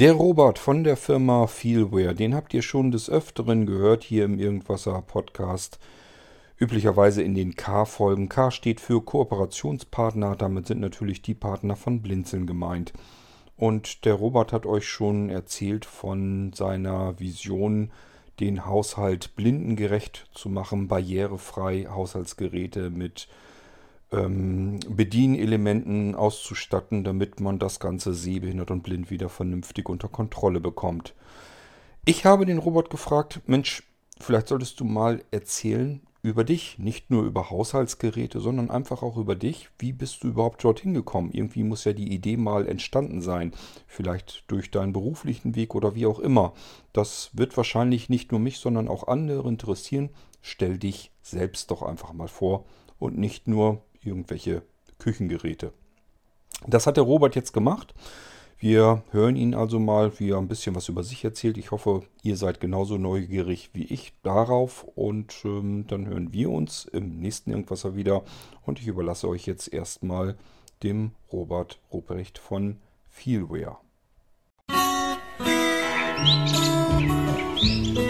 Der Robert von der Firma Feelware, den habt ihr schon des Öfteren gehört hier im Irgendwasser Podcast. Üblicherweise in den K-Folgen. K steht für Kooperationspartner, damit sind natürlich die Partner von Blinzeln gemeint. Und der Robert hat euch schon erzählt von seiner Vision, den Haushalt blindengerecht zu machen, barrierefrei Haushaltsgeräte mit ähm, Bedienelementen auszustatten, damit man das Ganze sehbehindert und blind wieder vernünftig unter Kontrolle bekommt. Ich habe den Robert gefragt, Mensch, vielleicht solltest du mal erzählen, über dich, nicht nur über Haushaltsgeräte, sondern einfach auch über dich. Wie bist du überhaupt dorthin gekommen? Irgendwie muss ja die Idee mal entstanden sein. Vielleicht durch deinen beruflichen Weg oder wie auch immer. Das wird wahrscheinlich nicht nur mich, sondern auch andere interessieren. Stell dich selbst doch einfach mal vor und nicht nur irgendwelche Küchengeräte. Das hat der Robert jetzt gemacht. Wir hören ihn also mal, wie er ein bisschen was über sich erzählt. Ich hoffe, ihr seid genauso neugierig wie ich darauf. Und ähm, dann hören wir uns im nächsten Irgendwasser wieder. Und ich überlasse euch jetzt erstmal dem Robert Ruprecht von Feelware. Musik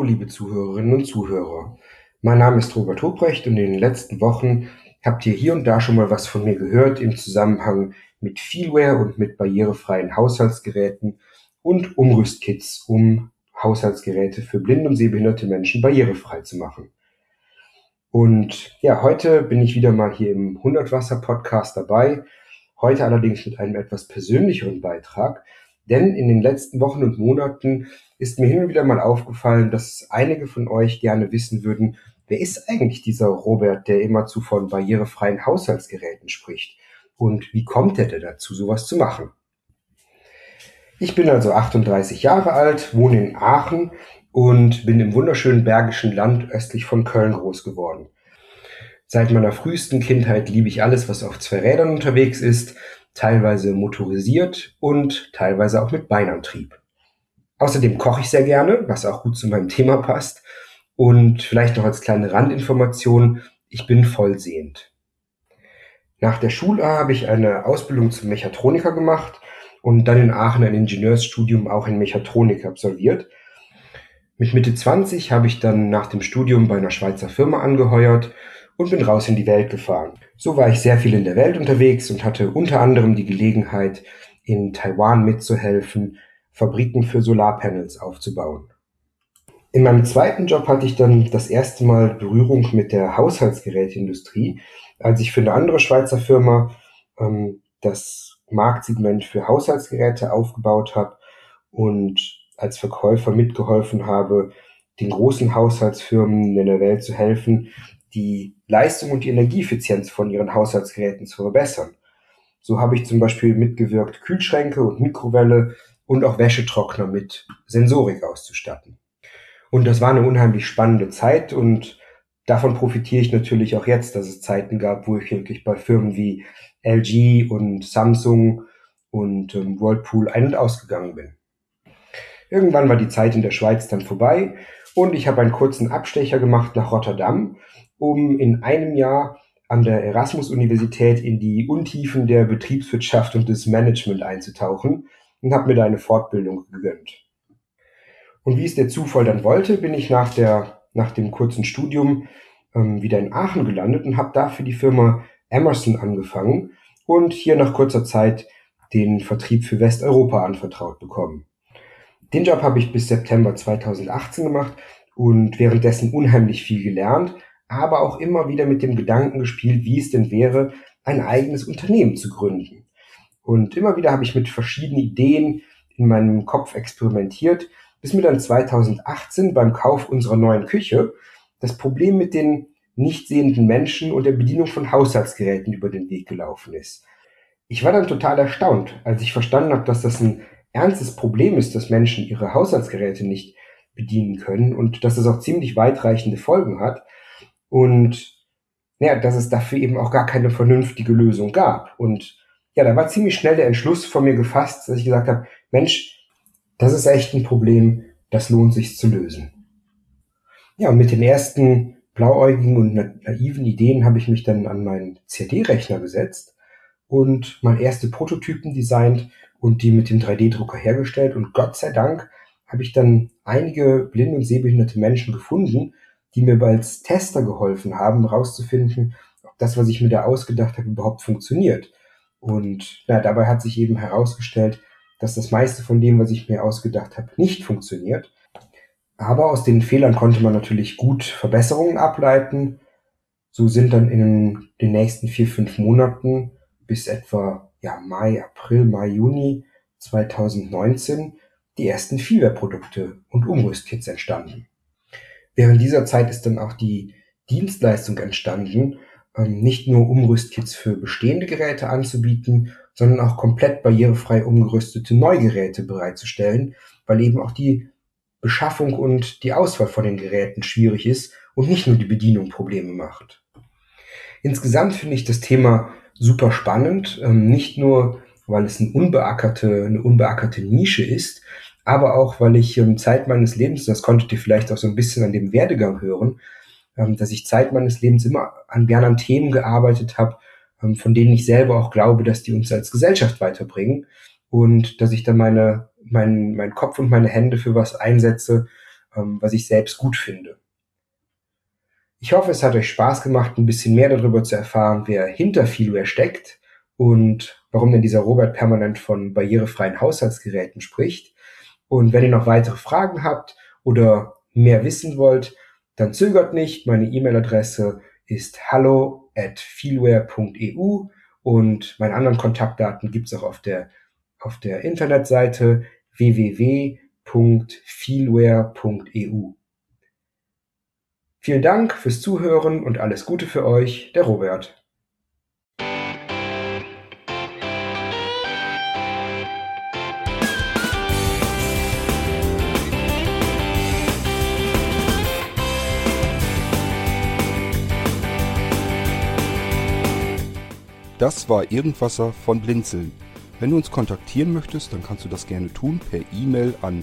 Hallo liebe Zuhörerinnen und Zuhörer. Mein Name ist Robert Hobrecht und in den letzten Wochen habt ihr hier und da schon mal was von mir gehört im Zusammenhang mit Feelware und mit barrierefreien Haushaltsgeräten und Umrüstkits, um Haushaltsgeräte für blinde und sehbehinderte Menschen barrierefrei zu machen. Und ja, heute bin ich wieder mal hier im Hundertwasser Podcast dabei. Heute allerdings mit einem etwas persönlicheren Beitrag, denn in den letzten Wochen und Monaten ist mir hin und wieder mal aufgefallen, dass einige von euch gerne wissen würden, wer ist eigentlich dieser Robert, der immerzu von barrierefreien Haushaltsgeräten spricht? Und wie kommt er denn dazu, sowas zu machen? Ich bin also 38 Jahre alt, wohne in Aachen und bin im wunderschönen Bergischen Land östlich von Köln groß geworden. Seit meiner frühesten Kindheit liebe ich alles, was auf zwei Rädern unterwegs ist, teilweise motorisiert und teilweise auch mit Beinantrieb. Außerdem koche ich sehr gerne, was auch gut zu meinem Thema passt. Und vielleicht noch als kleine Randinformation, ich bin vollsehend. Nach der Schule habe ich eine Ausbildung zum Mechatroniker gemacht und dann in Aachen ein Ingenieursstudium auch in Mechatronik absolviert. Mit Mitte 20 habe ich dann nach dem Studium bei einer Schweizer Firma angeheuert und bin raus in die Welt gefahren. So war ich sehr viel in der Welt unterwegs und hatte unter anderem die Gelegenheit, in Taiwan mitzuhelfen, Fabriken für Solarpanels aufzubauen. In meinem zweiten Job hatte ich dann das erste Mal Berührung mit der Haushaltsgeräteindustrie, als ich für eine andere Schweizer Firma ähm, das Marktsegment für Haushaltsgeräte aufgebaut habe und als Verkäufer mitgeholfen habe, den großen Haushaltsfirmen in der Welt zu helfen, die Leistung und die Energieeffizienz von ihren Haushaltsgeräten zu verbessern. So habe ich zum Beispiel mitgewirkt, Kühlschränke und Mikrowelle und auch Wäschetrockner mit Sensorik auszustatten. Und das war eine unheimlich spannende Zeit und davon profitiere ich natürlich auch jetzt, dass es Zeiten gab, wo ich wirklich bei Firmen wie LG und Samsung und ähm, Whirlpool ein- und ausgegangen bin. Irgendwann war die Zeit in der Schweiz dann vorbei und ich habe einen kurzen Abstecher gemacht nach Rotterdam, um in einem Jahr an der Erasmus-Universität in die Untiefen der Betriebswirtschaft und des Management einzutauchen und habe mir da eine Fortbildung gegönnt. Und wie es der Zufall dann wollte, bin ich nach, der, nach dem kurzen Studium ähm, wieder in Aachen gelandet und habe da für die Firma Emerson angefangen und hier nach kurzer Zeit den Vertrieb für Westeuropa anvertraut bekommen. Den Job habe ich bis September 2018 gemacht und währenddessen unheimlich viel gelernt, aber auch immer wieder mit dem Gedanken gespielt, wie es denn wäre, ein eigenes Unternehmen zu gründen. Und immer wieder habe ich mit verschiedenen Ideen in meinem Kopf experimentiert, bis mir dann 2018 beim Kauf unserer neuen Küche das Problem mit den nicht sehenden Menschen und der Bedienung von Haushaltsgeräten über den Weg gelaufen ist. Ich war dann total erstaunt, als ich verstanden habe, dass das ein ernstes Problem ist, dass Menschen ihre Haushaltsgeräte nicht bedienen können und dass es auch ziemlich weitreichende Folgen hat und ja, dass es dafür eben auch gar keine vernünftige Lösung gab. Und ja, da war ziemlich schnell der Entschluss von mir gefasst, dass ich gesagt habe, Mensch, das ist echt ein Problem, das lohnt sich zu lösen. Ja, und mit den ersten blauäugigen und naiven Ideen habe ich mich dann an meinen CAD-Rechner gesetzt und mal erste Prototypen designt und die mit dem 3D-Drucker hergestellt. Und Gott sei Dank habe ich dann einige blind und sehbehinderte Menschen gefunden, die mir als Tester geholfen haben, herauszufinden, ob das, was ich mir da ausgedacht habe, überhaupt funktioniert. Und na, dabei hat sich eben herausgestellt, dass das meiste von dem, was ich mir ausgedacht habe, nicht funktioniert. Aber aus den Fehlern konnte man natürlich gut Verbesserungen ableiten. So sind dann in den nächsten vier, fünf Monaten bis etwa ja, Mai, April, Mai, Juni 2019 die ersten Feelware-Produkte und Umrüstkits entstanden. Während dieser Zeit ist dann auch die Dienstleistung entstanden, ähm, nicht nur Umrüstkits für bestehende Geräte anzubieten, sondern auch komplett barrierefrei umgerüstete Neugeräte bereitzustellen, weil eben auch die Beschaffung und die Auswahl von den Geräten schwierig ist und nicht nur die Bedienung Probleme macht. Insgesamt finde ich das Thema super spannend, ähm, nicht nur weil es eine unbeackerte, eine unbeackerte Nische ist, aber auch weil ich ähm, Zeit meines Lebens, das konntet ihr vielleicht auch so ein bisschen an dem Werdegang hören, ähm, dass ich Zeit meines Lebens immer an gern an Themen gearbeitet habe, von denen ich selber auch glaube, dass die uns als Gesellschaft weiterbringen und dass ich dann meine mein, mein Kopf und meine Hände für was einsetze, was ich selbst gut finde. Ich hoffe, es hat euch Spaß gemacht, ein bisschen mehr darüber zu erfahren, wer hinter Feelware steckt und warum denn dieser Robert permanent von barrierefreien Haushaltsgeräten spricht. Und wenn ihr noch weitere Fragen habt oder mehr wissen wollt, dann zögert nicht. Meine E-Mail-Adresse ist hallo at feelware.eu und meine anderen Kontaktdaten gibt's auch auf der auf der Internetseite www.feelware.eu. Vielen Dank fürs Zuhören und alles Gute für euch, der Robert. Das war Irgendwasser von Blinzeln. Wenn du uns kontaktieren möchtest, dann kannst du das gerne tun per E-Mail an